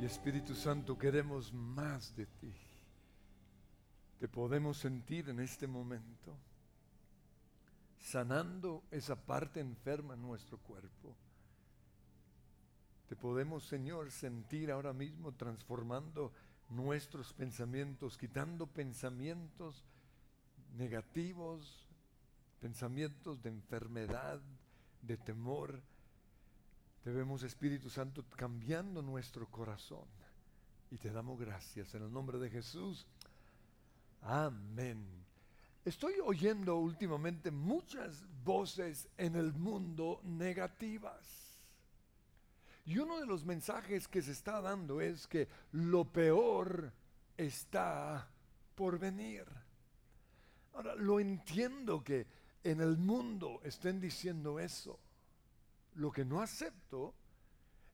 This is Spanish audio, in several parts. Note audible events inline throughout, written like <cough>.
Y Espíritu Santo, queremos más de ti. Te podemos sentir en este momento, sanando esa parte enferma en nuestro cuerpo. Te podemos, Señor, sentir ahora mismo transformando nuestros pensamientos, quitando pensamientos negativos, pensamientos de enfermedad, de temor. Te vemos, Espíritu Santo, cambiando nuestro corazón. Y te damos gracias en el nombre de Jesús. Amén. Estoy oyendo últimamente muchas voces en el mundo negativas. Y uno de los mensajes que se está dando es que lo peor está por venir. Ahora, lo entiendo que en el mundo estén diciendo eso. Lo que no acepto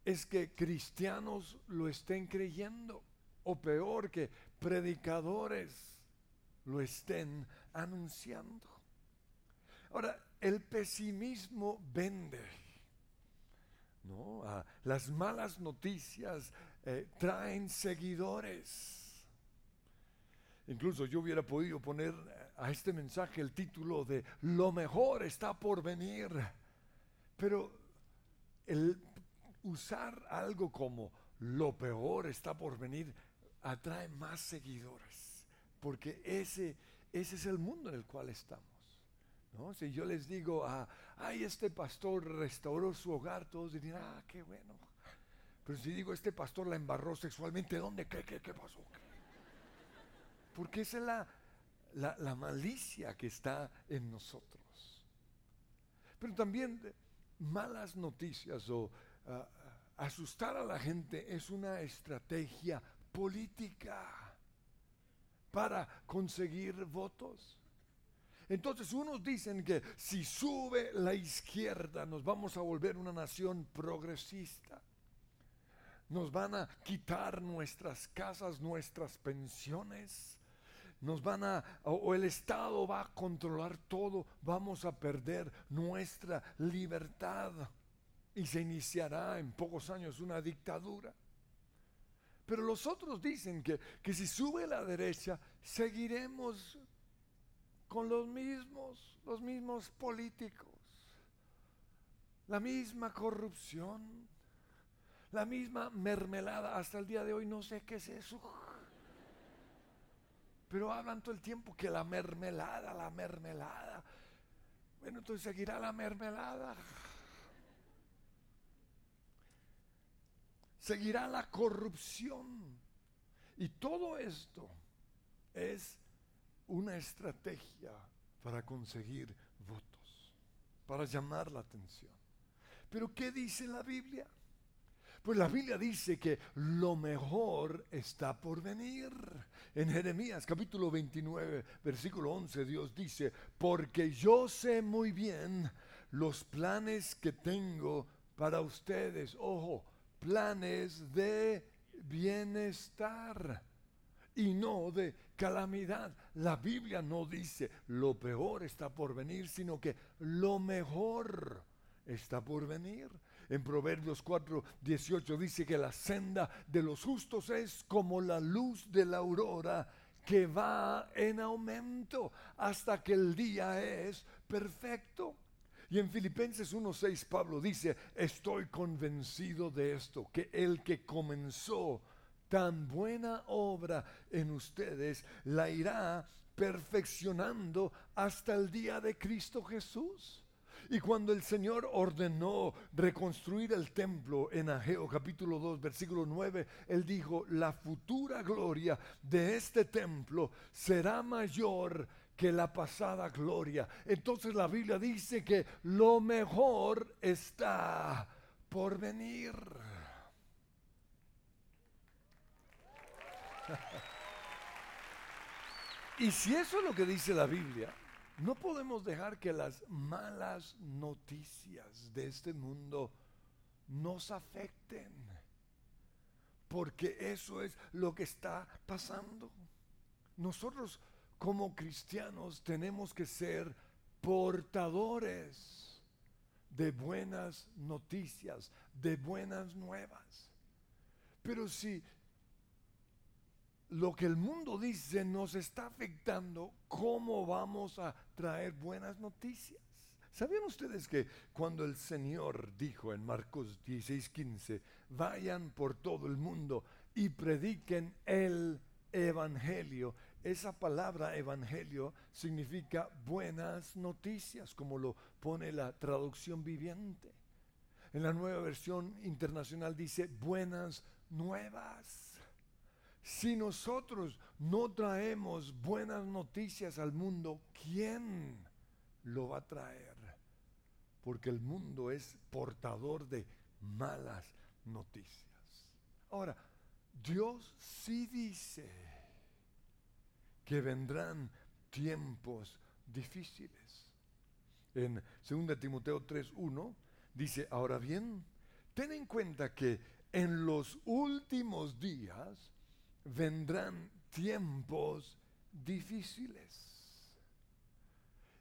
es que cristianos lo estén creyendo, o peor, que predicadores lo estén anunciando. Ahora, el pesimismo vende. ¿no? Ah, las malas noticias eh, traen seguidores. Incluso yo hubiera podido poner a este mensaje el título de Lo mejor está por venir. Pero el usar algo como lo peor está por venir atrae más seguidores, porque ese, ese es el mundo en el cual estamos. ¿no? Si yo les digo, ah, ay, este pastor restauró su hogar, todos dirían, ah, qué bueno. Pero si digo, este pastor la embarró sexualmente, ¿dónde? ¿Qué, qué, qué pasó? Porque esa es la, la, la malicia que está en nosotros. Pero también malas noticias o ah, asustar a la gente es una estrategia política para conseguir votos. Entonces unos dicen que si sube la izquierda nos vamos a volver una nación progresista. Nos van a quitar nuestras casas, nuestras pensiones nos van a, o el Estado va a controlar todo, vamos a perder nuestra libertad y se iniciará en pocos años una dictadura. Pero los otros dicen que, que si sube la derecha, seguiremos con los mismos, los mismos políticos, la misma corrupción, la misma mermelada. Hasta el día de hoy no sé qué es eso. Pero hablan todo el tiempo que la mermelada, la mermelada. Bueno, entonces seguirá la mermelada. Seguirá la corrupción. Y todo esto es una estrategia para conseguir votos, para llamar la atención. Pero ¿qué dice la Biblia? Pues la Biblia dice que lo mejor está por venir. En Jeremías capítulo 29, versículo 11, Dios dice, porque yo sé muy bien los planes que tengo para ustedes. Ojo, planes de bienestar y no de calamidad. La Biblia no dice lo peor está por venir, sino que lo mejor está por venir. En Proverbios 4, 18 dice que la senda de los justos es como la luz de la aurora que va en aumento hasta que el día es perfecto. Y en Filipenses 1:6 Pablo dice, estoy convencido de esto, que el que comenzó tan buena obra en ustedes la irá perfeccionando hasta el día de Cristo Jesús. Y cuando el Señor ordenó reconstruir el templo en Ageo capítulo 2 versículo 9, Él dijo, la futura gloria de este templo será mayor que la pasada gloria. Entonces la Biblia dice que lo mejor está por venir. <laughs> y si eso es lo que dice la Biblia, no podemos dejar que las malas noticias de este mundo nos afecten, porque eso es lo que está pasando. Nosotros como cristianos tenemos que ser portadores de buenas noticias, de buenas nuevas. Pero si lo que el mundo dice nos está afectando, ¿cómo vamos a traer buenas noticias? ¿Sabían ustedes que cuando el Señor dijo en Marcos 16:15, vayan por todo el mundo y prediquen el Evangelio, esa palabra Evangelio significa buenas noticias, como lo pone la traducción viviente. En la nueva versión internacional dice buenas nuevas. Si nosotros no traemos buenas noticias al mundo, ¿quién lo va a traer? Porque el mundo es portador de malas noticias. Ahora, Dios sí dice que vendrán tiempos difíciles. En 2 Timoteo 3:1 dice, ahora bien, ten en cuenta que en los últimos días vendrán tiempos difíciles.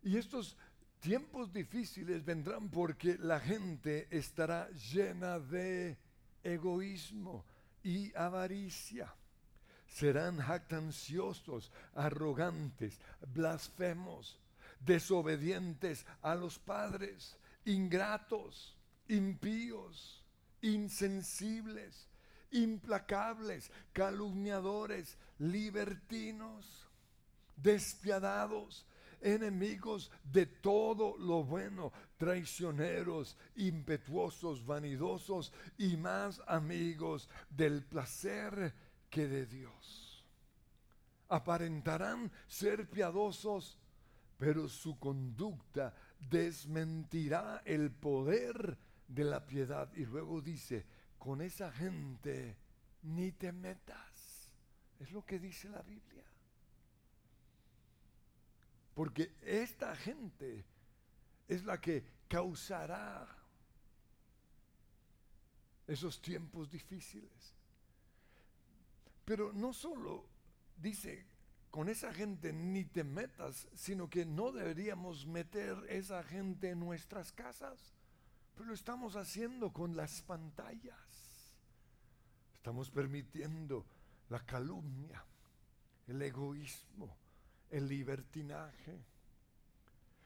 Y estos tiempos difíciles vendrán porque la gente estará llena de egoísmo y avaricia. Serán jactanciosos, arrogantes, blasfemos, desobedientes a los padres, ingratos, impíos, insensibles implacables, calumniadores, libertinos, despiadados, enemigos de todo lo bueno, traicioneros, impetuosos, vanidosos y más amigos del placer que de Dios. Aparentarán ser piadosos, pero su conducta desmentirá el poder de la piedad. Y luego dice, con esa gente ni te metas. Es lo que dice la Biblia. Porque esta gente es la que causará esos tiempos difíciles. Pero no solo dice, con esa gente ni te metas, sino que no deberíamos meter esa gente en nuestras casas. Pero lo estamos haciendo con las pantallas. Estamos permitiendo la calumnia, el egoísmo, el libertinaje.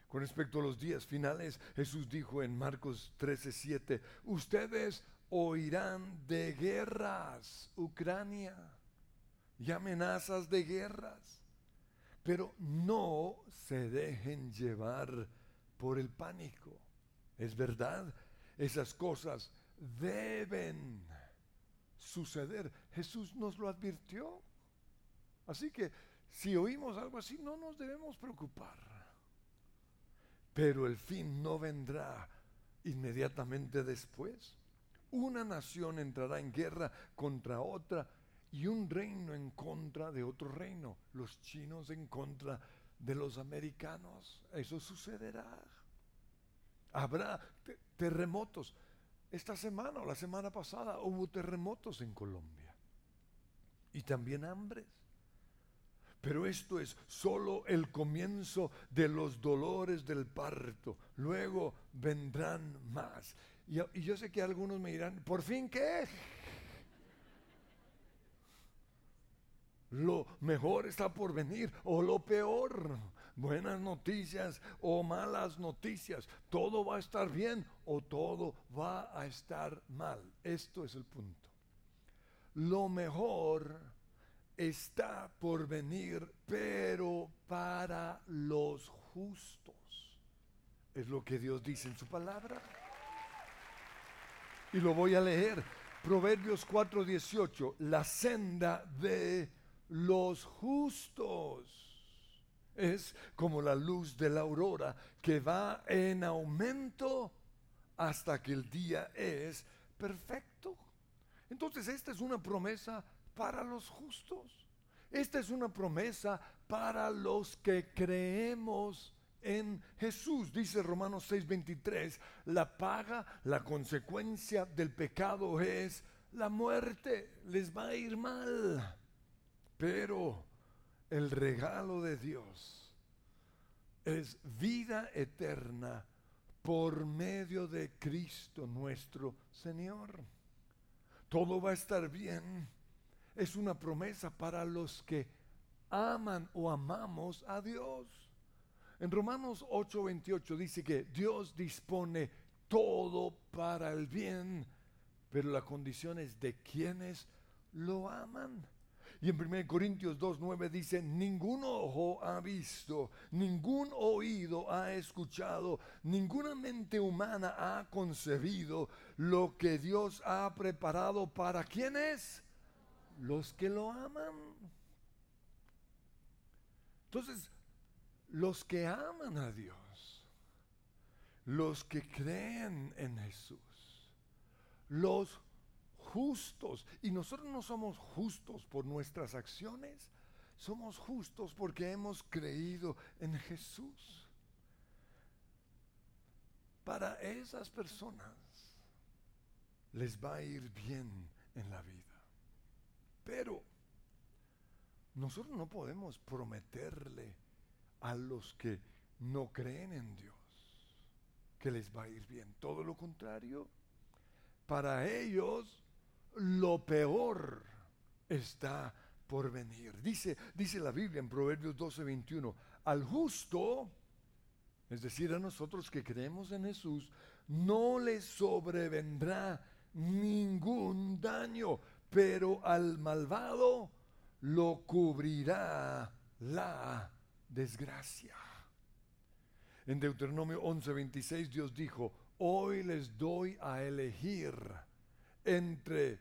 Con respecto a los días finales, Jesús dijo en Marcos 13:7, ustedes oirán de guerras, Ucrania, y amenazas de guerras, pero no se dejen llevar por el pánico. Es verdad, esas cosas deben suceder. Jesús nos lo advirtió. Así que si oímos algo así, no nos debemos preocupar. Pero el fin no vendrá inmediatamente después. Una nación entrará en guerra contra otra y un reino en contra de otro reino. Los chinos en contra de los americanos. Eso sucederá. Habrá terremotos. Esta semana o la semana pasada hubo terremotos en Colombia y también hambres. Pero esto es solo el comienzo de los dolores del parto. Luego vendrán más. Y, y yo sé que algunos me dirán, ¿por fin qué? Lo mejor está por venir o lo peor buenas noticias o malas noticias. Todo va a estar bien o todo va a estar mal. Esto es el punto. Lo mejor está por venir, pero para los justos. Es lo que Dios dice en su palabra. Y lo voy a leer. Proverbios 4:18. La senda de los justos es como la luz de la aurora que va en aumento hasta que el día es perfecto. Entonces esta es una promesa para los justos. Esta es una promesa para los que creemos en Jesús. Dice Romanos 6:23, la paga, la consecuencia del pecado es la muerte. Les va a ir mal. Pero el regalo de Dios es vida eterna por medio de Cristo nuestro Señor. todo va a estar bien, es una promesa para los que aman o amamos a Dios. En Romanos 8:28 dice que Dios dispone todo para el bien, pero la condición es de quienes lo aman. Y en 1 Corintios 2.9 dice, ningún ojo ha visto, ningún oído ha escuchado, ninguna mente humana ha concebido lo que Dios ha preparado para quienes? Los que lo aman. Entonces, los que aman a Dios, los que creen en Jesús, los justos. Y nosotros no somos justos por nuestras acciones, somos justos porque hemos creído en Jesús. Para esas personas les va a ir bien en la vida. Pero nosotros no podemos prometerle a los que no creen en Dios que les va a ir bien. Todo lo contrario, para ellos lo peor está por venir. Dice, dice la Biblia en Proverbios 12, 21, al justo, es decir, a nosotros que creemos en Jesús, no le sobrevendrá ningún daño, pero al malvado lo cubrirá la desgracia. En Deuteronomio 11:26 Dios dijo, hoy les doy a elegir entre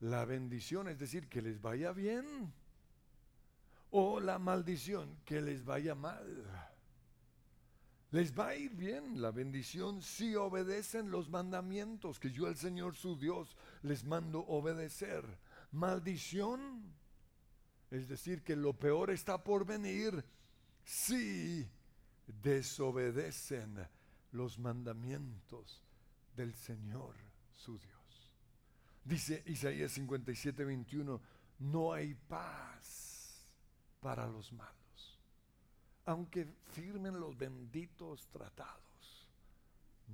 la bendición, es decir, que les vaya bien, o la maldición, que les vaya mal. Les va a ir bien la bendición si obedecen los mandamientos que yo el Señor su Dios les mando obedecer. Maldición, es decir, que lo peor está por venir si desobedecen los mandamientos del Señor su Dios. Dice Isaías 57, 21, no hay paz para los malos. Aunque firmen los benditos tratados,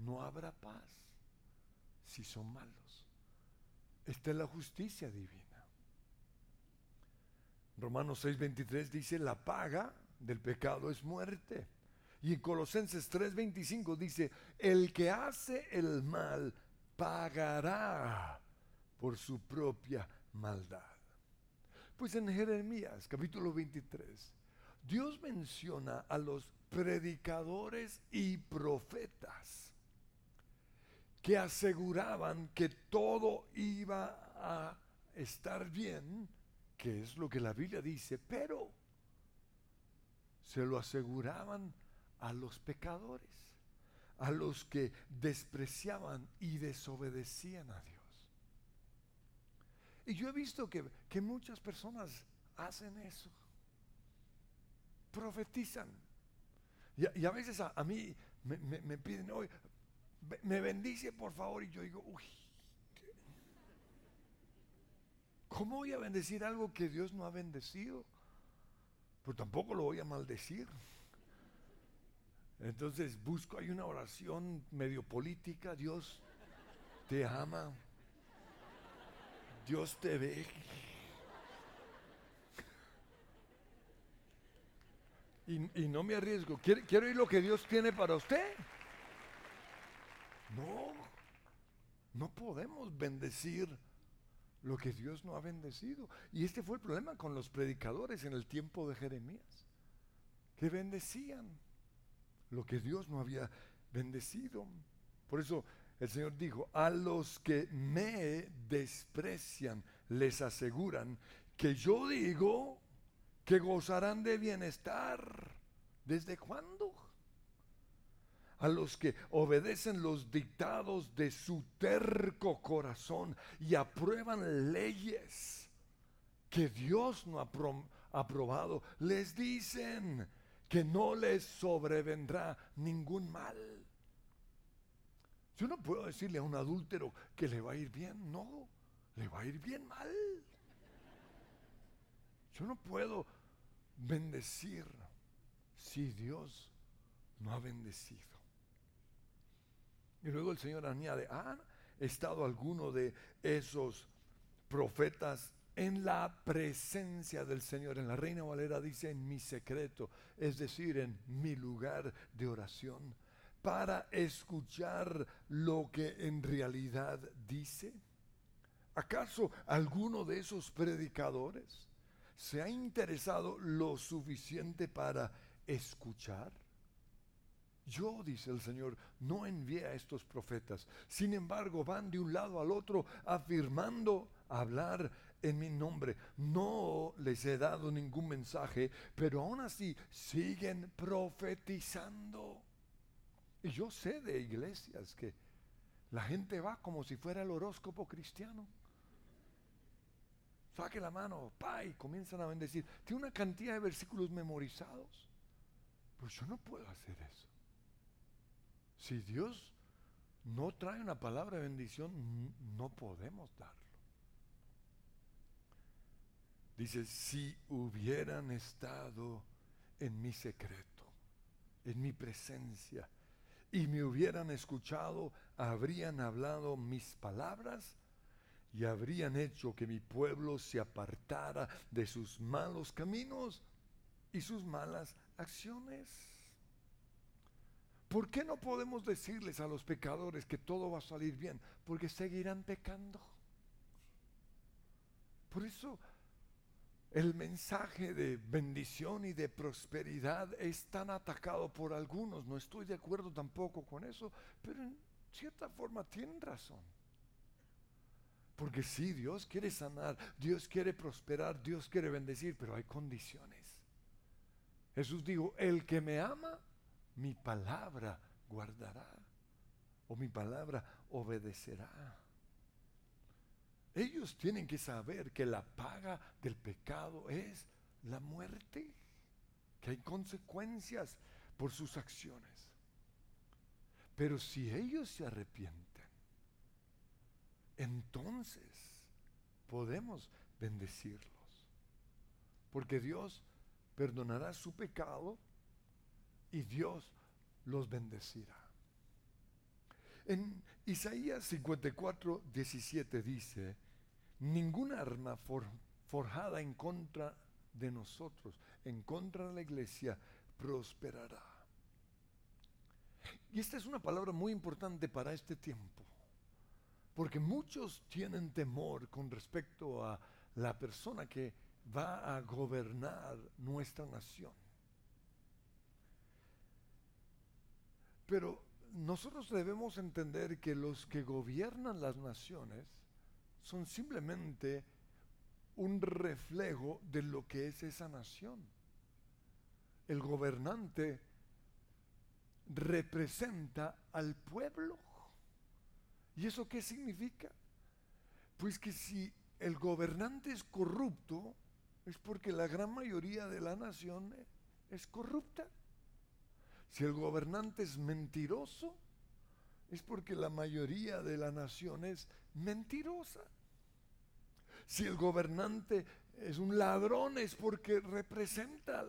no habrá paz si son malos. Esta es la justicia divina. Romanos 6:23 dice, la paga del pecado es muerte. Y en Colosenses 3:25 dice, el que hace el mal pagará por su propia maldad. Pues en Jeremías capítulo 23, Dios menciona a los predicadores y profetas que aseguraban que todo iba a estar bien, que es lo que la Biblia dice, pero se lo aseguraban a los pecadores, a los que despreciaban y desobedecían a Dios. Y yo he visto que, muchas personas hacen eso. Profetizan. Y, a veces a, mí me, piden, hoy me bendice por favor. Y yo digo, uy, ¿cómo voy a bendecir algo que Dios no ha bendecido? Pues tampoco lo voy a maldecir. Entonces busco, hay una oración medio política, Dios te ama, Dios te ve. Y, no me arriesgo. ¿Quiero, quiero oír lo que Dios tiene para usted. No, no podemos bendecir lo que Dios no ha bendecido. Y este fue el problema con los predicadores en el tiempo de Jeremías, que bendecían lo que Dios no había bendecido. Por eso el Señor dijo, a los que me desprecian les aseguran que yo digo que gozarán de bienestar. ¿Desde cuándo? A los que obedecen los dictados de su terco corazón y aprueban leyes que Dios no ha aprobado, les dicen que no les sobrevendrá ningún mal. Yo no puedo decirle a un adúltero que le va a ir bien, no, le va a ir bien mal. Yo no puedo bendecir si Dios no ha bendecido. Y luego el Señor añade, ¿ha estado alguno de esos profetas en la presencia del Señor. En la Reina Valera dice en mi secreto, es decir, en mi lugar de oración, para escuchar lo que en realidad dice. ¿Acaso alguno de esos predicadores se ha interesado lo suficiente para escuchar? Yo, dice el Señor, no envié a estos profetas. Sin embargo, van de un lado al otro afirmando hablar en mi nombre. No les he dado ningún mensaje, pero aún así siguen profetizando. Y yo sé de iglesias que la gente va como si fuera el horóscopo cristiano. Saque la mano, pa, y comienzan a bendecir. Tiene una cantidad de versículos memorizados. Pues yo no puedo hacer eso. Si Dios no trae una palabra de bendición, no podemos darlo. Dice, si hubieran estado en mi secreto, en mi presencia, y me hubieran escuchado, habrían hablado mis palabras y habrían hecho que mi pueblo se apartara de sus malos caminos y sus malas acciones. ¿Por qué no podemos decirles a los pecadores que todo va a salir bien? Porque seguirán pecando. Por eso el mensaje de bendición y de prosperidad es tan atacado por algunos. No estoy de acuerdo tampoco con eso, pero en cierta forma tienen razón. Porque sí, Dios quiere sanar, Dios quiere prosperar, Dios quiere bendecir, pero hay condiciones. Jesús dijo, el que me ama, mi palabra guardará, o mi palabra obedecerá. Ellos tienen que saber que la paga del pecado es la muerte, que hay consecuencias por sus acciones. Pero si ellos se arrepienten, entonces podemos bendecirlos. Porque Dios perdonará su pecado y Dios los bendecirá. En Isaías 54, 17 dice, ninguna arma forjada en contra de nosotros, en contra de la iglesia, prosperará. Y esta es una palabra muy importante para este tiempo, porque muchos tienen temor con respecto a la persona que va a gobernar nuestra nación. Pero nosotros debemos entender que los que gobiernan las naciones son simplemente un reflejo de lo que es esa nación. El gobernante representa al pueblo. ¿Y eso qué significa? Pues que si el gobernante es corrupto, es porque la gran mayoría de la nación es corrupta. Si el gobernante es mentiroso, es porque la mayoría de la nación es mentirosa. Si el gobernante es un ladrón, es porque representa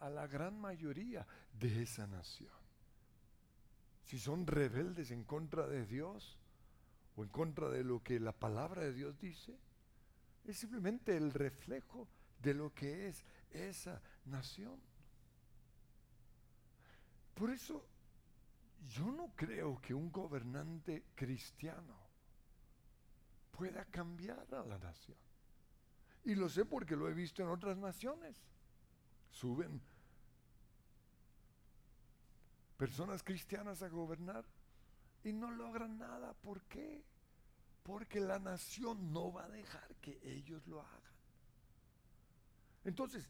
a la gran mayoría de esa nación. Si son rebeldes en contra de Dios o en contra de lo que la palabra de Dios dice, es simplemente el reflejo de lo que es esa nación. Por eso yo no creo que un gobernante cristiano pueda cambiar a la nación. Y lo sé porque lo he visto en otras naciones. Suben personas cristianas a gobernar y no logran nada. ¿Por qué? Porque la nación no va a dejar que ellos lo hagan. Entonces,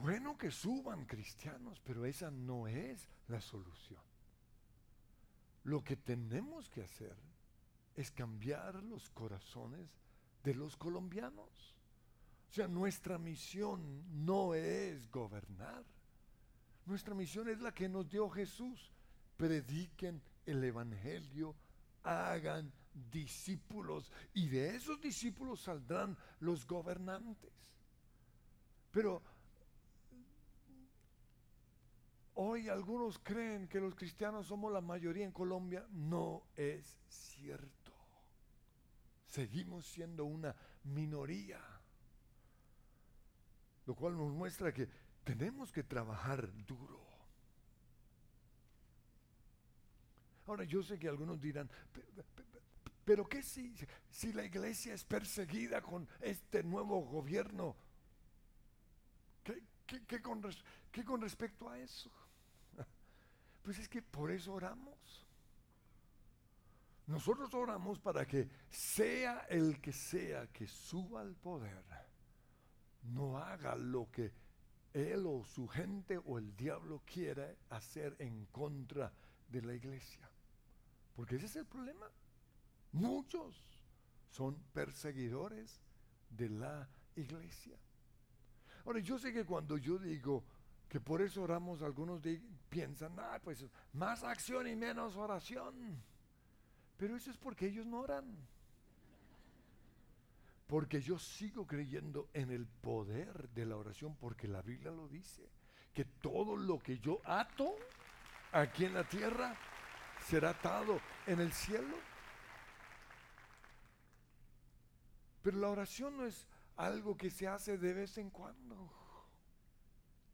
bueno que suban cristianos, pero esa no es la solución. Lo que tenemos que hacer es cambiar los corazones de los colombianos. O sea, nuestra misión no es gobernar. Nuestra misión es la que nos dio Jesús. Prediquen el Evangelio, hagan discípulos y de esos discípulos saldrán los gobernantes. Pero Hoy algunos creen que los cristianos somos la mayoría en Colombia. No es cierto. Seguimos siendo una minoría. Lo cual nos muestra que tenemos que trabajar duro. Ahora yo sé que algunos dirán, pero ¿qué si, si la iglesia es perseguida con este nuevo gobierno? ¿Qué, ¿Qué con respecto a eso? Pues es que por eso oramos. Nosotros oramos para que sea el que sea que suba al poder, no haga lo que él o su gente o el diablo quiere hacer en contra de la iglesia. Porque ese es el problema. Muchos son perseguidores de la iglesia. Ahora, yo sé que cuando yo digo que por eso oramos, algunos piensan, ah, pues más acción y menos oración. Pero eso es porque ellos no oran. Porque yo sigo creyendo en el poder de la oración, porque la Biblia lo dice, que todo lo que yo ato aquí en la tierra será atado en el cielo. Pero la oración no es algo que se hace de vez en cuando.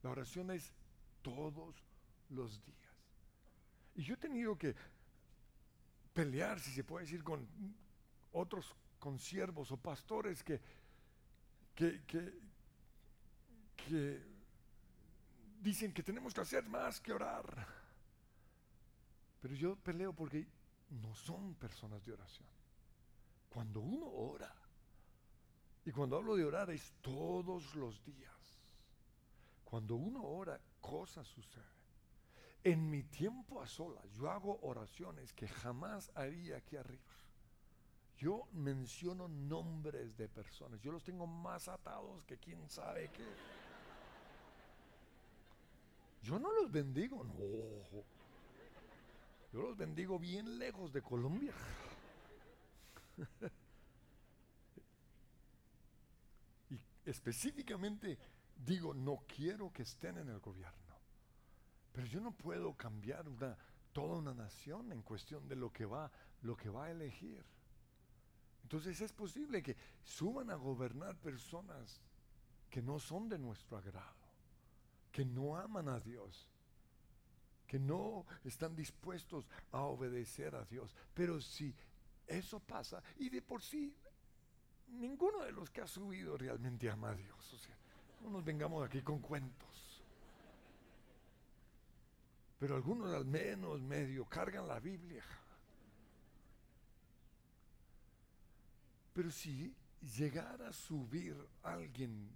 La oración es todos los días. Y yo he tenido que pelear, si se puede decir, con otros consiervos o pastores que, que, que dicen que tenemos que hacer más que orar. Pero yo peleo porque no son personas de oración. Cuando uno ora, y cuando hablo de orar es todos los días. Cuando uno ora, cosas suceden. En mi tiempo a solas, yo hago oraciones que jamás haría aquí arriba. Yo menciono nombres de personas. Yo los tengo más atados que quién sabe qué. Yo no los bendigo, no. Yo los bendigo bien lejos de Colombia. <laughs> específicamente digo, no quiero que estén en el gobierno. Pero yo no puedo cambiar una, toda una nación en cuestión de lo que va, lo que va a elegir. Entonces es posible que suban a gobernar personas que no son de nuestro agrado, que no aman a Dios, que no están dispuestos a obedecer a Dios. Pero si eso pasa, y de por sí ninguno de los que ha subido realmente ama a Dios. O sea, no nos vengamos aquí con cuentos. Pero algunos al menos medio cargan la Biblia. Pero si llegara a subir alguien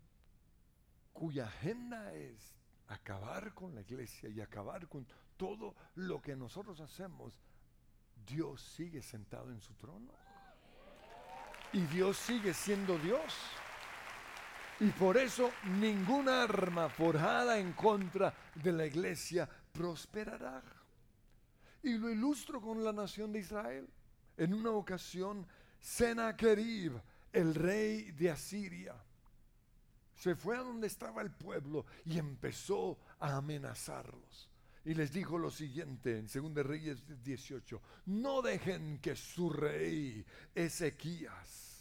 cuya agenda es acabar con la iglesia y acabar con todo lo que nosotros hacemos, Dios sigue sentado en su trono. Y Dios sigue siendo Dios. Y por eso ninguna arma forjada en contra de la iglesia prosperará. Y lo ilustro con la nación de Israel. En una ocasión, Sennacherib, el rey de Asiria, se fue a donde estaba el pueblo y empezó a amenazarlos. Y les dijo lo siguiente en 2 Reyes 18, no dejen que su rey Ezequías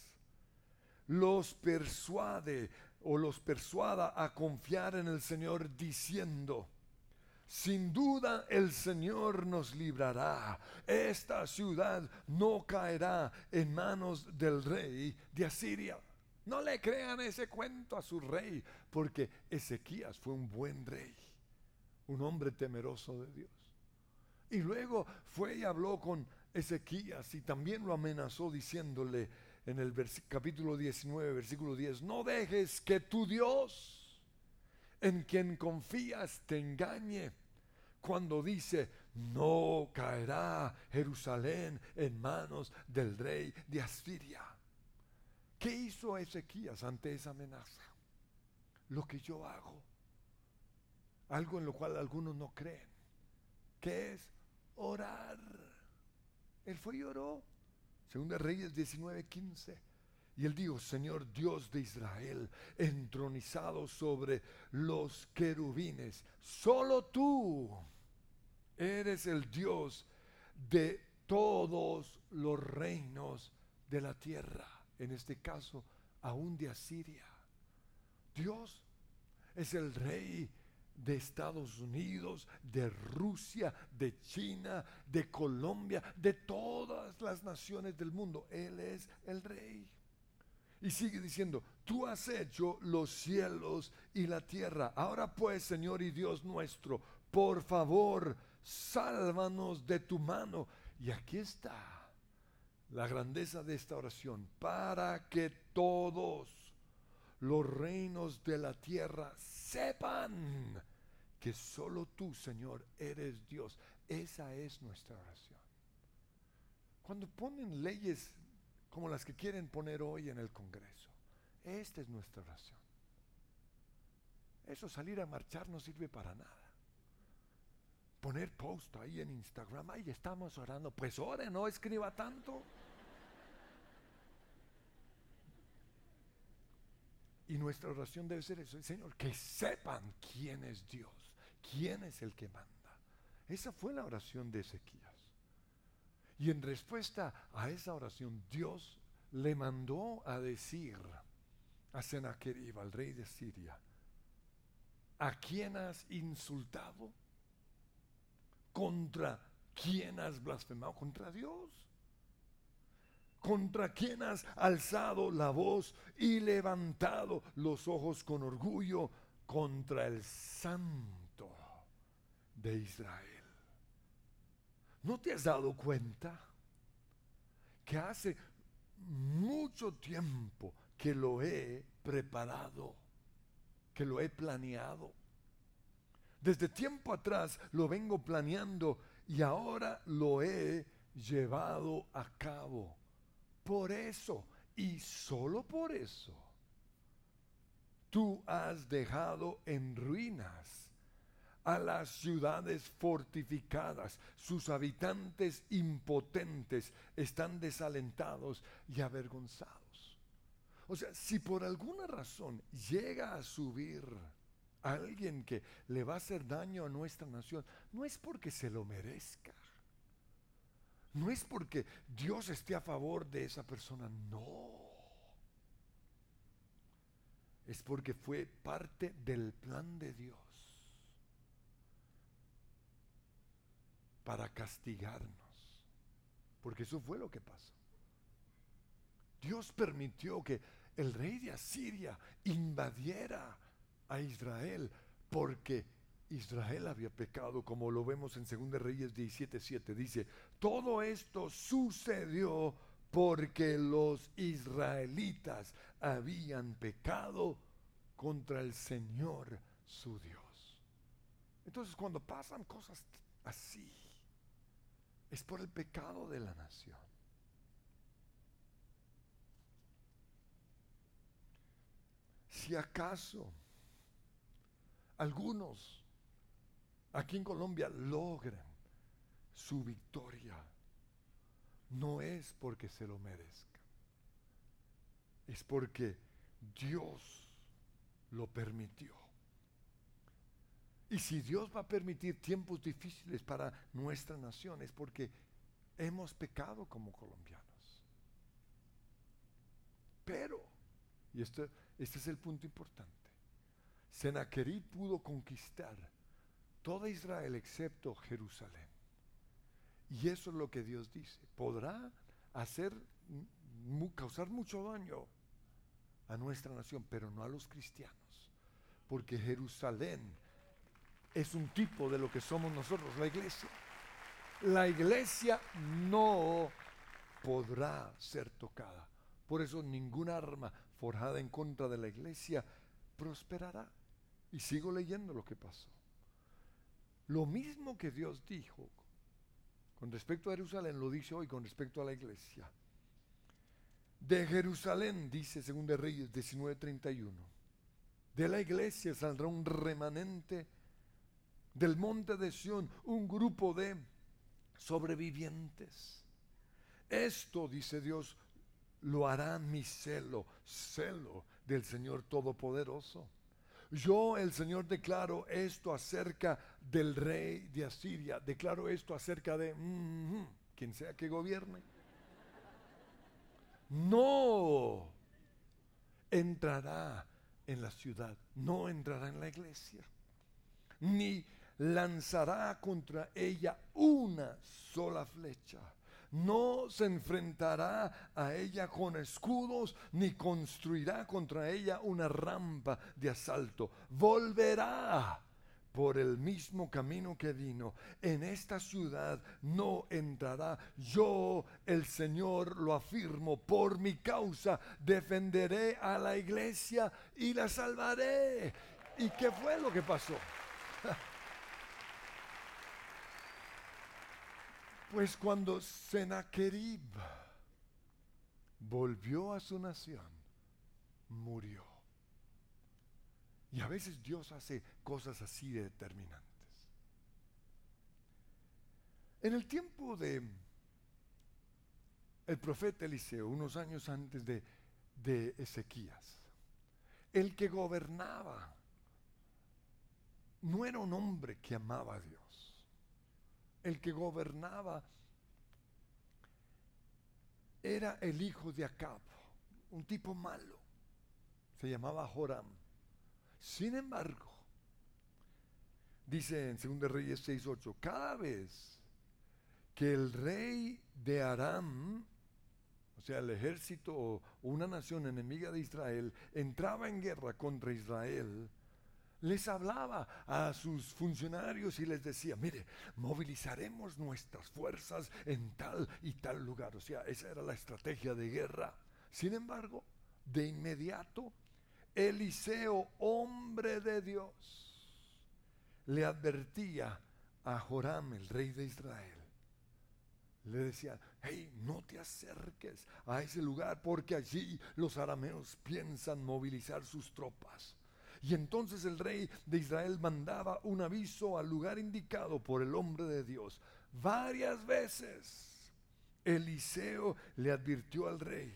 los persuade o los persuada a confiar en el Señor diciendo, sin duda el Señor nos librará. Esta ciudad no caerá en manos del rey de Asiria. No le crean ese cuento a su rey, porque Ezequías fue un buen rey un hombre temeroso de Dios. Y luego fue y habló con Ezequías y también lo amenazó diciéndole en el capítulo 19, versículo 10, no dejes que tu Dios, en quien confías, te engañe cuando dice, no caerá Jerusalén en manos del rey de Asiria. ¿Qué hizo Ezequías ante esa amenaza? Lo que yo hago algo en lo cual algunos no creen, que es orar. Él fue y oró. Segunda Reyes 19:15. Y él dijo, Señor Dios de Israel, entronizado sobre los querubines, solo tú eres el Dios de todos los reinos de la tierra. En este caso, aún de Asiria. Dios es el rey de Estados Unidos, de Rusia, de China, de Colombia, de todas las naciones del mundo. Él es el rey. Y sigue diciendo, tú has hecho los cielos y la tierra. Ahora pues, Señor y Dios nuestro, por favor, sálvanos de tu mano. Y aquí está la grandeza de esta oración, para que todos los reinos de la tierra sepan que solo tú, Señor, eres Dios. Esa es nuestra oración. Cuando ponen leyes como las que quieren poner hoy en el Congreso, esta es nuestra oración. Eso salir a marchar no sirve para nada. Poner post ahí en Instagram, ahí estamos orando, pues ore, no escriba tanto. Y nuestra oración debe ser eso, Señor, que sepan quién es Dios, quién es el que manda. Esa fue la oración de Ezequías. Y en respuesta a esa oración, Dios le mandó a decir a Sennacherib, al rey de Siria, ¿a quién has insultado? ¿Contra quién has blasfemado? Contra Dios contra quien has alzado la voz y levantado los ojos con orgullo contra el santo de Israel. ¿No te has dado cuenta que hace mucho tiempo que lo he preparado, que lo he planeado? Desde tiempo atrás lo vengo planeando y ahora lo he llevado a cabo. Por eso, y solo por eso, tú has dejado en ruinas a las ciudades fortificadas. Sus habitantes impotentes están desalentados y avergonzados. O sea, si por alguna razón llega a subir alguien que le va a hacer daño a nuestra nación, no es porque se lo merezca no es porque Dios esté a favor de esa persona, no. Es porque fue parte del plan de Dios para castigarnos. Porque eso fue lo que pasó. Dios permitió que el rey de Asiria invadiera a Israel porque Israel había pecado, como lo vemos en 2 Reyes 17:7. Dice, todo esto sucedió porque los israelitas habían pecado contra el Señor su Dios. Entonces cuando pasan cosas así, es por el pecado de la nación. Si acaso algunos aquí en Colombia logren su victoria, no es porque se lo merezcan, es porque Dios lo permitió. Y si Dios va a permitir tiempos difíciles para nuestra nación, es porque hemos pecado como colombianos. Pero, y este, este es el punto importante, Sennacherib pudo conquistar toda Israel excepto Jerusalén. Y eso es lo que Dios dice. Podrá hacer, causar mucho daño a nuestra nación, pero no a los cristianos. Porque Jerusalén es un tipo de lo que somos nosotros, la iglesia. La iglesia no podrá ser tocada. Por eso ninguna arma forjada en contra de la iglesia prosperará. Y sigo leyendo lo que pasó. Lo mismo que Dios dijo con respecto a Jerusalén, lo dice hoy con respecto a la iglesia. De Jerusalén, dice 2 Reyes 19:31, de la iglesia saldrá un remanente del monte de Sión, un grupo de sobrevivientes. Esto, dice Dios, lo hará mi celo, celo del Señor Todopoderoso yo, el Señor, declaro esto acerca del rey de Asiria. Declaro esto acerca de quien sea que gobierne. No. entrará en la ciudad, no entrará en la iglesia, ni lanzará contra ella una sola flecha. No se enfrentará a ella con escudos, ni construirá contra ella una rampa de asalto. Volverá por el mismo camino que vino. En esta ciudad no entrará. Yo, el Señor, lo afirmo, por mi causa defenderé a la iglesia y la salvaré. ¿Y qué fue lo que pasó? <laughs> Pues cuando Sennacherib volvió a su nación, murió. Y a veces Dios hace cosas así de determinantes. En el tiempo de el profeta Eliseo, unos años antes de, de Ezequías, el que gobernaba no era un hombre que amaba a Dios. El que gobernaba era el hijo de Acab, un tipo malo. Se llamaba Joram. Sin embargo, dice en 2 Reyes 6:8, cada vez que el rey de Aram, o sea, el ejército o una nación enemiga de Israel, entraba en guerra contra Israel, les hablaba a sus funcionarios y les decía, mire, movilizaremos nuestras fuerzas en tal y tal lugar. O sea, esa era la estrategia de guerra. Sin embargo, de inmediato Eliseo, hombre de Dios, le advertía a Joram, el rey de Israel. Le decía, hey, no te acerques a ese lugar porque allí los arameos piensan movilizar sus tropas. Y entonces el rey de Israel mandaba un aviso al lugar indicado por el hombre de Dios. Varias veces Eliseo le advirtió al rey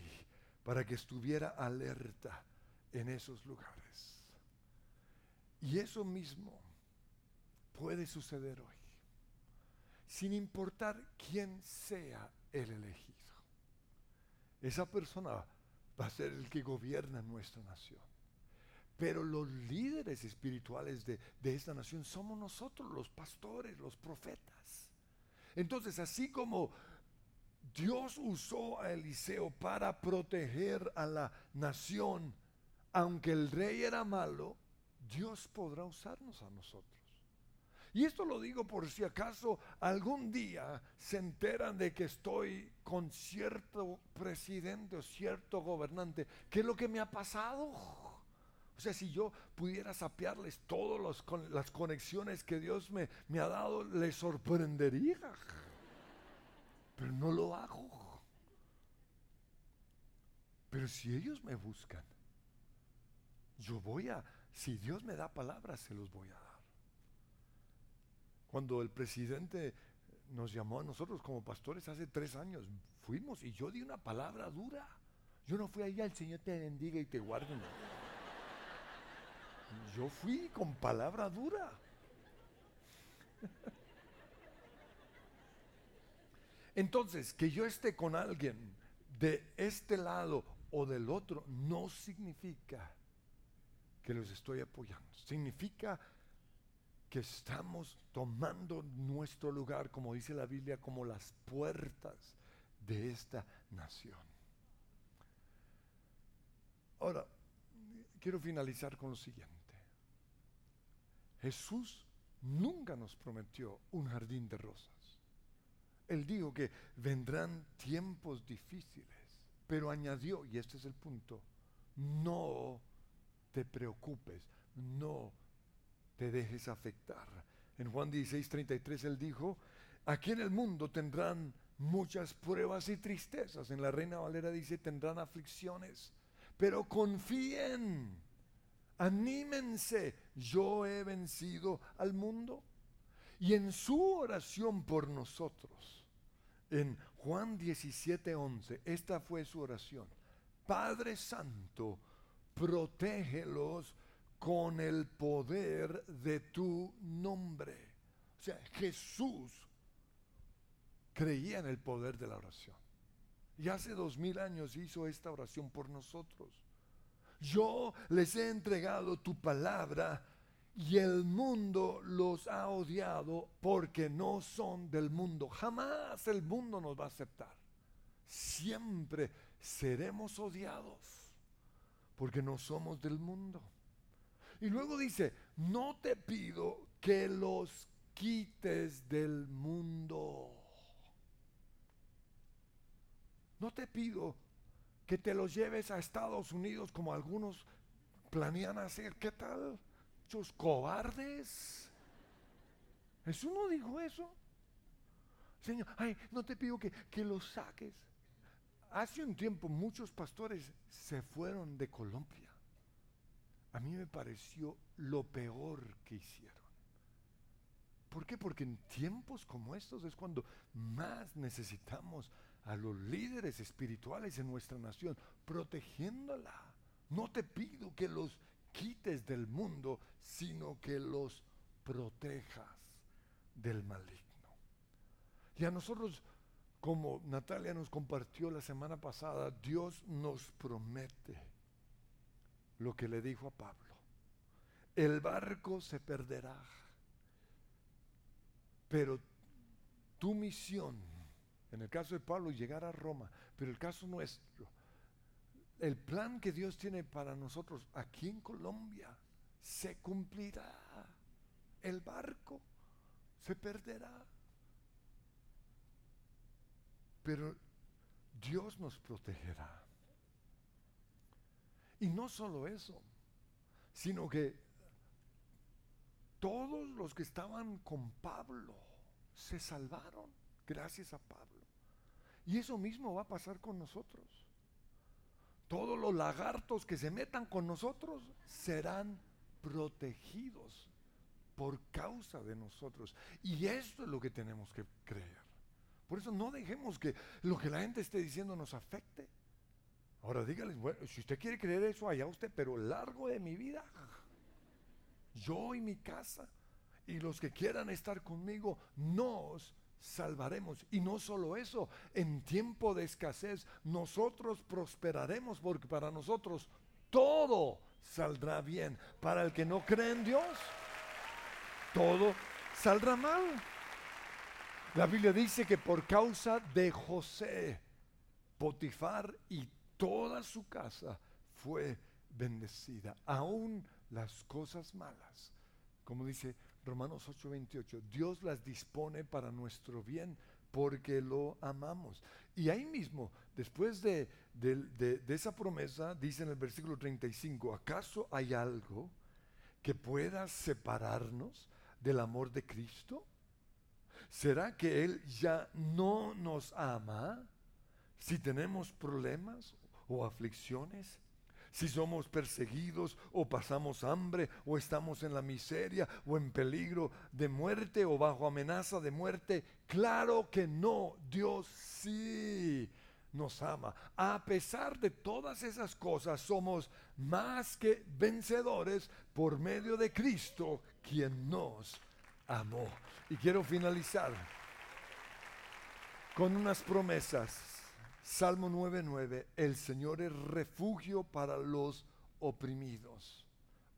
para que estuviera alerta en esos lugares. Y eso mismo puede suceder hoy, sin importar quién sea el elegido. Esa persona va a ser el que gobierna nuestra nación. Pero los líderes espirituales de, de, esta nación somos nosotros, los pastores, los profetas. Entonces, así como Dios usó a Eliseo para proteger a la nación, aunque el rey era malo, Dios podrá usarnos a nosotros. Y esto lo digo por si acaso algún día se enteran de que estoy con cierto presidente o cierto gobernante. ¿Qué es lo que me ha pasado? O sea, si yo pudiera sapearles todas las conexiones que Dios me, me ha dado, les sorprendería. Pero no lo hago. Pero si ellos me buscan, yo voy a, si Dios me da palabras, se los voy a dar. Cuando el presidente nos llamó a nosotros como pastores hace tres años, fuimos y yo di una palabra dura. Yo no fui allá, el Señor te bendiga y te guarde. Yo fui con palabra dura. Entonces, que yo esté con alguien de este lado o del otro no significa que los estoy apoyando. Significa que estamos tomando nuestro lugar, como dice la Biblia, como las puertas de esta nación. Ahora, quiero finalizar con lo siguiente. Jesús nunca nos prometió un jardín de rosas. Él dijo que vendrán tiempos difíciles, pero añadió, y este es el punto, no te preocupes, no te dejes afectar. En Juan 16, 33 él dijo, aquí en el mundo tendrán muchas pruebas y tristezas. En la Reina Valera dice, tendrán aflicciones, pero confíen, anímense, yo he vencido al mundo. Y en su oración por nosotros, en Juan 17, 11, esta fue su oración. Padre Santo, protégelos con el poder de tu nombre. O sea, Jesús creía en el poder de la oración. Y hace dos mil años hizo esta oración por nosotros. Yo les he entregado tu palabra y el mundo los ha odiado porque no son del mundo. Jamás el mundo nos va a aceptar. Siempre seremos odiados porque no somos del mundo. Y luego dice, no te pido que los quites del mundo. No te pido que te los lleves a Estados Unidos como algunos planean hacer. ¿Qué tal? Muchos cobardes. Jesús no dijo eso. Señor, ay, no te pido que, que los saques. Hace un tiempo muchos pastores se fueron de Colombia. A mí me pareció lo peor que hicieron. ¿Por qué? Porque en tiempos como estos es cuando más necesitamos a los líderes espirituales en nuestra nación, protegiéndola. No te pido que los quites del mundo, sino que los protejas del maligno. Y a nosotros, como Natalia nos compartió la semana pasada, Dios nos promete lo que le dijo a Pablo. El barco se perderá, pero tu misión en el caso de Pablo, llegar a Roma. Pero el caso nuestro, el plan que Dios tiene para nosotros aquí en Colombia se cumplirá. El barco se perderá. Pero Dios nos protegerá. Y no solo eso, sino que todos los que estaban con Pablo se salvaron gracias a Pablo. Y eso mismo va a pasar con nosotros. Todos los lagartos que se metan con nosotros serán protegidos por causa de nosotros. Y esto es lo que tenemos que creer. Por eso no dejemos que lo que la gente esté diciendo nos afecte. Ahora dígales, bueno, si usted quiere creer eso, allá usted, pero largo de mi vida, yo y mi casa, y los que quieran estar conmigo, nos salvaremos. Y no solo eso, en tiempo de escasez nosotros prosperaremos porque para nosotros todo saldrá bien. Para el que no cree en Dios, todo saldrá mal. La Biblia dice que por causa de José, Potifar y toda su casa fue bendecida, aún las cosas malas. Como dice Romanos 8:28, Dios las dispone para nuestro bien porque lo amamos. Y ahí mismo, después de, esa promesa, dice en el versículo 35, ¿acaso hay algo que pueda separarnos del amor de Cristo? ¿Será que Él ya no nos ama si tenemos problemas o aflicciones? Si somos perseguidos o pasamos hambre o estamos en la miseria o en peligro de muerte o bajo amenaza de muerte. Claro que no, Dios sí nos ama. A pesar de todas esas cosas, somos más que vencedores por medio de Cristo, quien nos amó. Y quiero finalizar con unas promesas Salmo 9:9, el Señor es refugio para los oprimidos,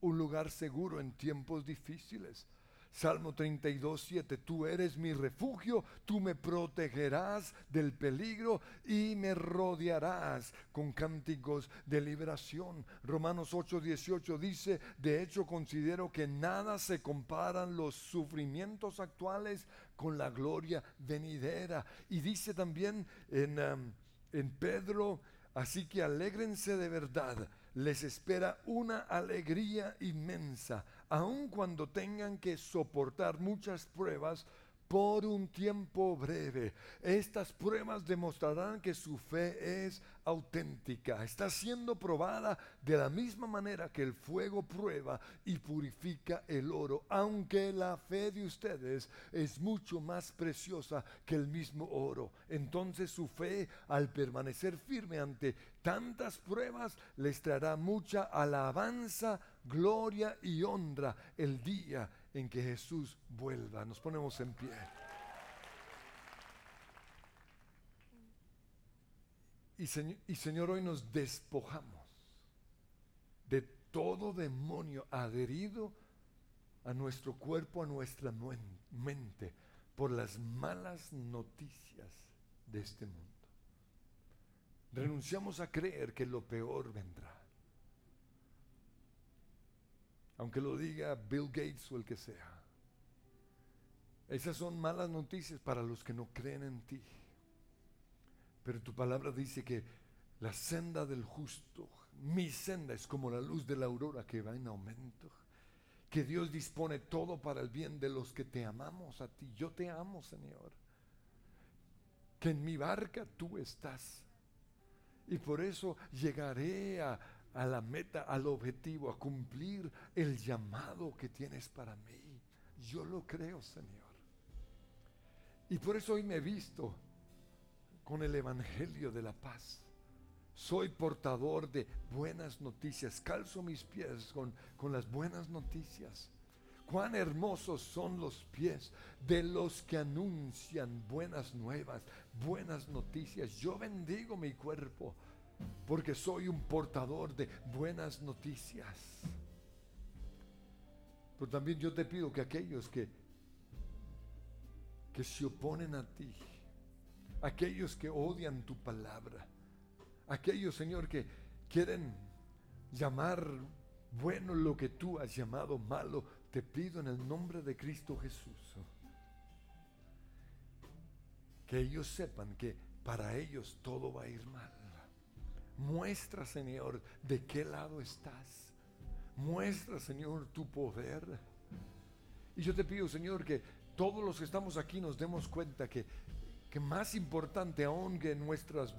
un lugar seguro en tiempos difíciles. Salmo 32, 7, tú eres mi refugio, tú me protegerás del peligro y me rodearás con cánticos de liberación. Romanos 8, 18 dice, de hecho considero que nada se comparan los sufrimientos actuales con la gloria venidera. Y dice también en... Um, en Pedro, así que alégrense de verdad, les espera una alegría inmensa, aun cuando tengan que soportar muchas pruebas por un tiempo breve. Estas pruebas demostrarán que su fe es auténtica, está siendo probada de la misma manera que el fuego prueba y purifica el oro, aunque la fe de ustedes es mucho más preciosa que el mismo oro. Entonces su fe, al permanecer firme ante tantas pruebas, les traerá mucha alabanza, gloria y honra el día en que Jesús vuelva. Nos ponemos en pie. Y Señor, hoy nos despojamos todo demonio adherido a nuestro cuerpo, a nuestra mente, por las malas noticias de este mundo. Renunciamos a creer que lo peor vendrá. Aunque lo diga Bill Gates o el que sea. Esas son malas noticias para los que no creen en ti. Pero tu palabra dice que la senda del justo, mi senda es como la luz de la aurora que va en aumento. Que Dios dispone todo para el bien de los que te amamos a ti. Yo te amo, Señor. Que en mi barca tú estás. Y por eso llegaré a, a la meta, al objetivo, a cumplir el llamado que tienes para mí. Yo lo creo, Señor. Y por eso hoy me he visto con el Evangelio de la paz. Soy portador de buenas noticias. Calzo mis pies con, con las buenas noticias. Cuán hermosos son los pies de los que anuncian buenas nuevas, buenas noticias. Yo bendigo mi cuerpo porque soy un portador de buenas noticias. Pero también yo te pido que aquellos que que se oponen a ti, aquellos que odian tu palabra, aquellos, Señor, que quieren llamar bueno lo que tú has llamado malo, te pido en el nombre de Cristo Jesús, que ellos sepan que para ellos todo va a ir mal. Muestra, Señor, de qué lado estás. Muestra, Señor, tu poder. Y yo te pido, Señor, que todos los que estamos aquí nos demos cuenta que, que más importante aún que nuestros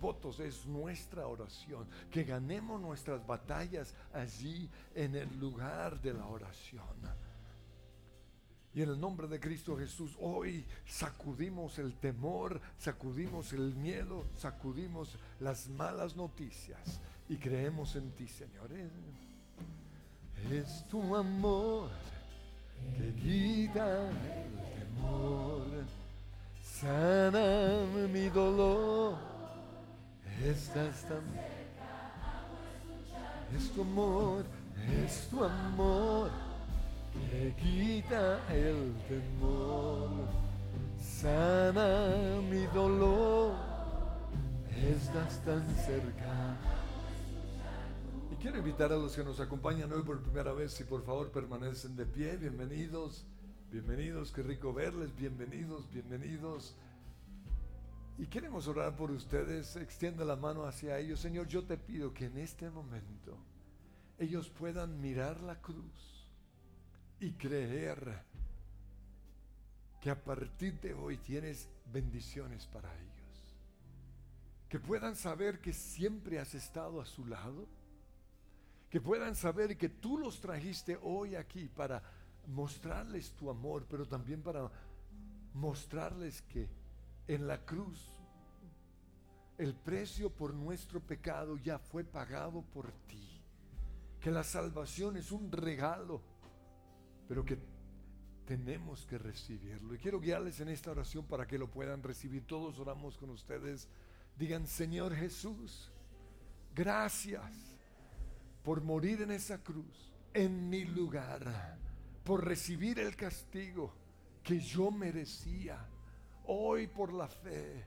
votos es nuestra oración, que ganemos nuestras batallas allí en el lugar de la oración. Y en el nombre de Cristo Jesús, hoy sacudimos el temor, sacudimos el miedo, sacudimos las malas noticias y creemos en ti, Señor. Es tu amor que quita el temor, sana mi dolor. Estás tan es tu amor, es tu amor que quita el temor, sana mi dolor. Estás tan cerca Quiero invitar a los que nos acompañan hoy por primera vez, si por favor permanecen de pie, bienvenidos, bienvenidos, qué rico verles, bienvenidos, bienvenidos. Y queremos orar por ustedes, extiende la mano hacia ellos. Señor, yo te pido que en este momento ellos puedan mirar la cruz y creer que a partir de hoy tienes bendiciones para ellos. Que puedan saber que siempre has estado a su lado que puedan saber que tú los trajiste hoy aquí para mostrarles tu amor, pero también para mostrarles que en la cruz el precio por nuestro pecado ya fue pagado por ti. Que la salvación es un regalo, pero que tenemos que recibirlo. Y quiero guiarles en esta oración para que lo puedan recibir. Todos oramos con ustedes. Digan, Señor Jesús, gracias por morir en esa cruz, en mi lugar, por recibir el castigo que yo merecía. Hoy por la fe,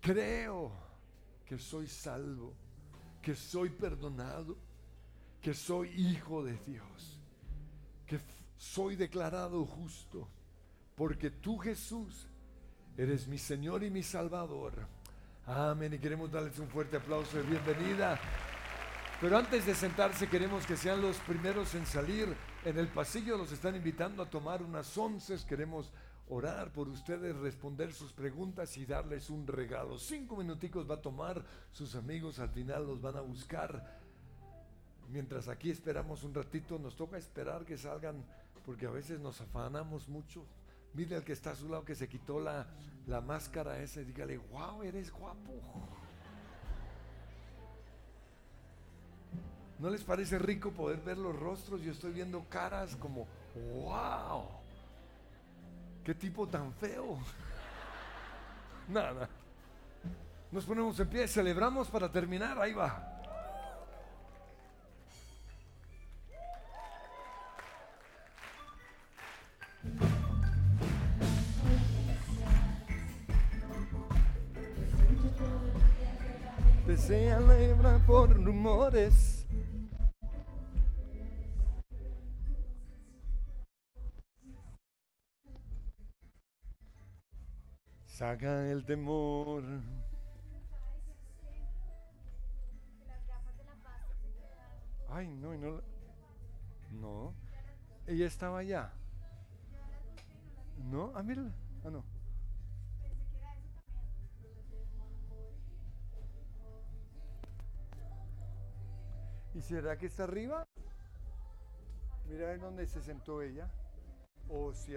creo que soy salvo, que soy perdonado, que soy hijo de Dios, que soy declarado justo, porque tú Jesús eres mi Señor y mi Salvador. Amén. Y queremos darles un fuerte aplauso de bienvenida. Pero antes de sentarse queremos que sean los primeros en salir. En el pasillo los están invitando a tomar unas once. Queremos orar por ustedes, responder sus preguntas y darles un regalo. Cinco minuticos va a tomar, sus amigos al final los van a buscar. Mientras aquí esperamos un ratito, nos toca esperar que salgan porque a veces nos afanamos mucho. Mire al que está a su lado que se quitó la, la máscara esa y dígale, wow, eres guapo. ¿No les parece rico poder ver los rostros? Yo estoy viendo caras como, wow, qué tipo tan feo. <laughs> Nada. Nos ponemos en pie, celebramos para terminar, ahí va. Saca el temor. Ay, no, y no. No. Ella estaba allá. No, ah, mírala. Ah, no. ¿Y será que está arriba? Mira en dónde se sentó ella. O si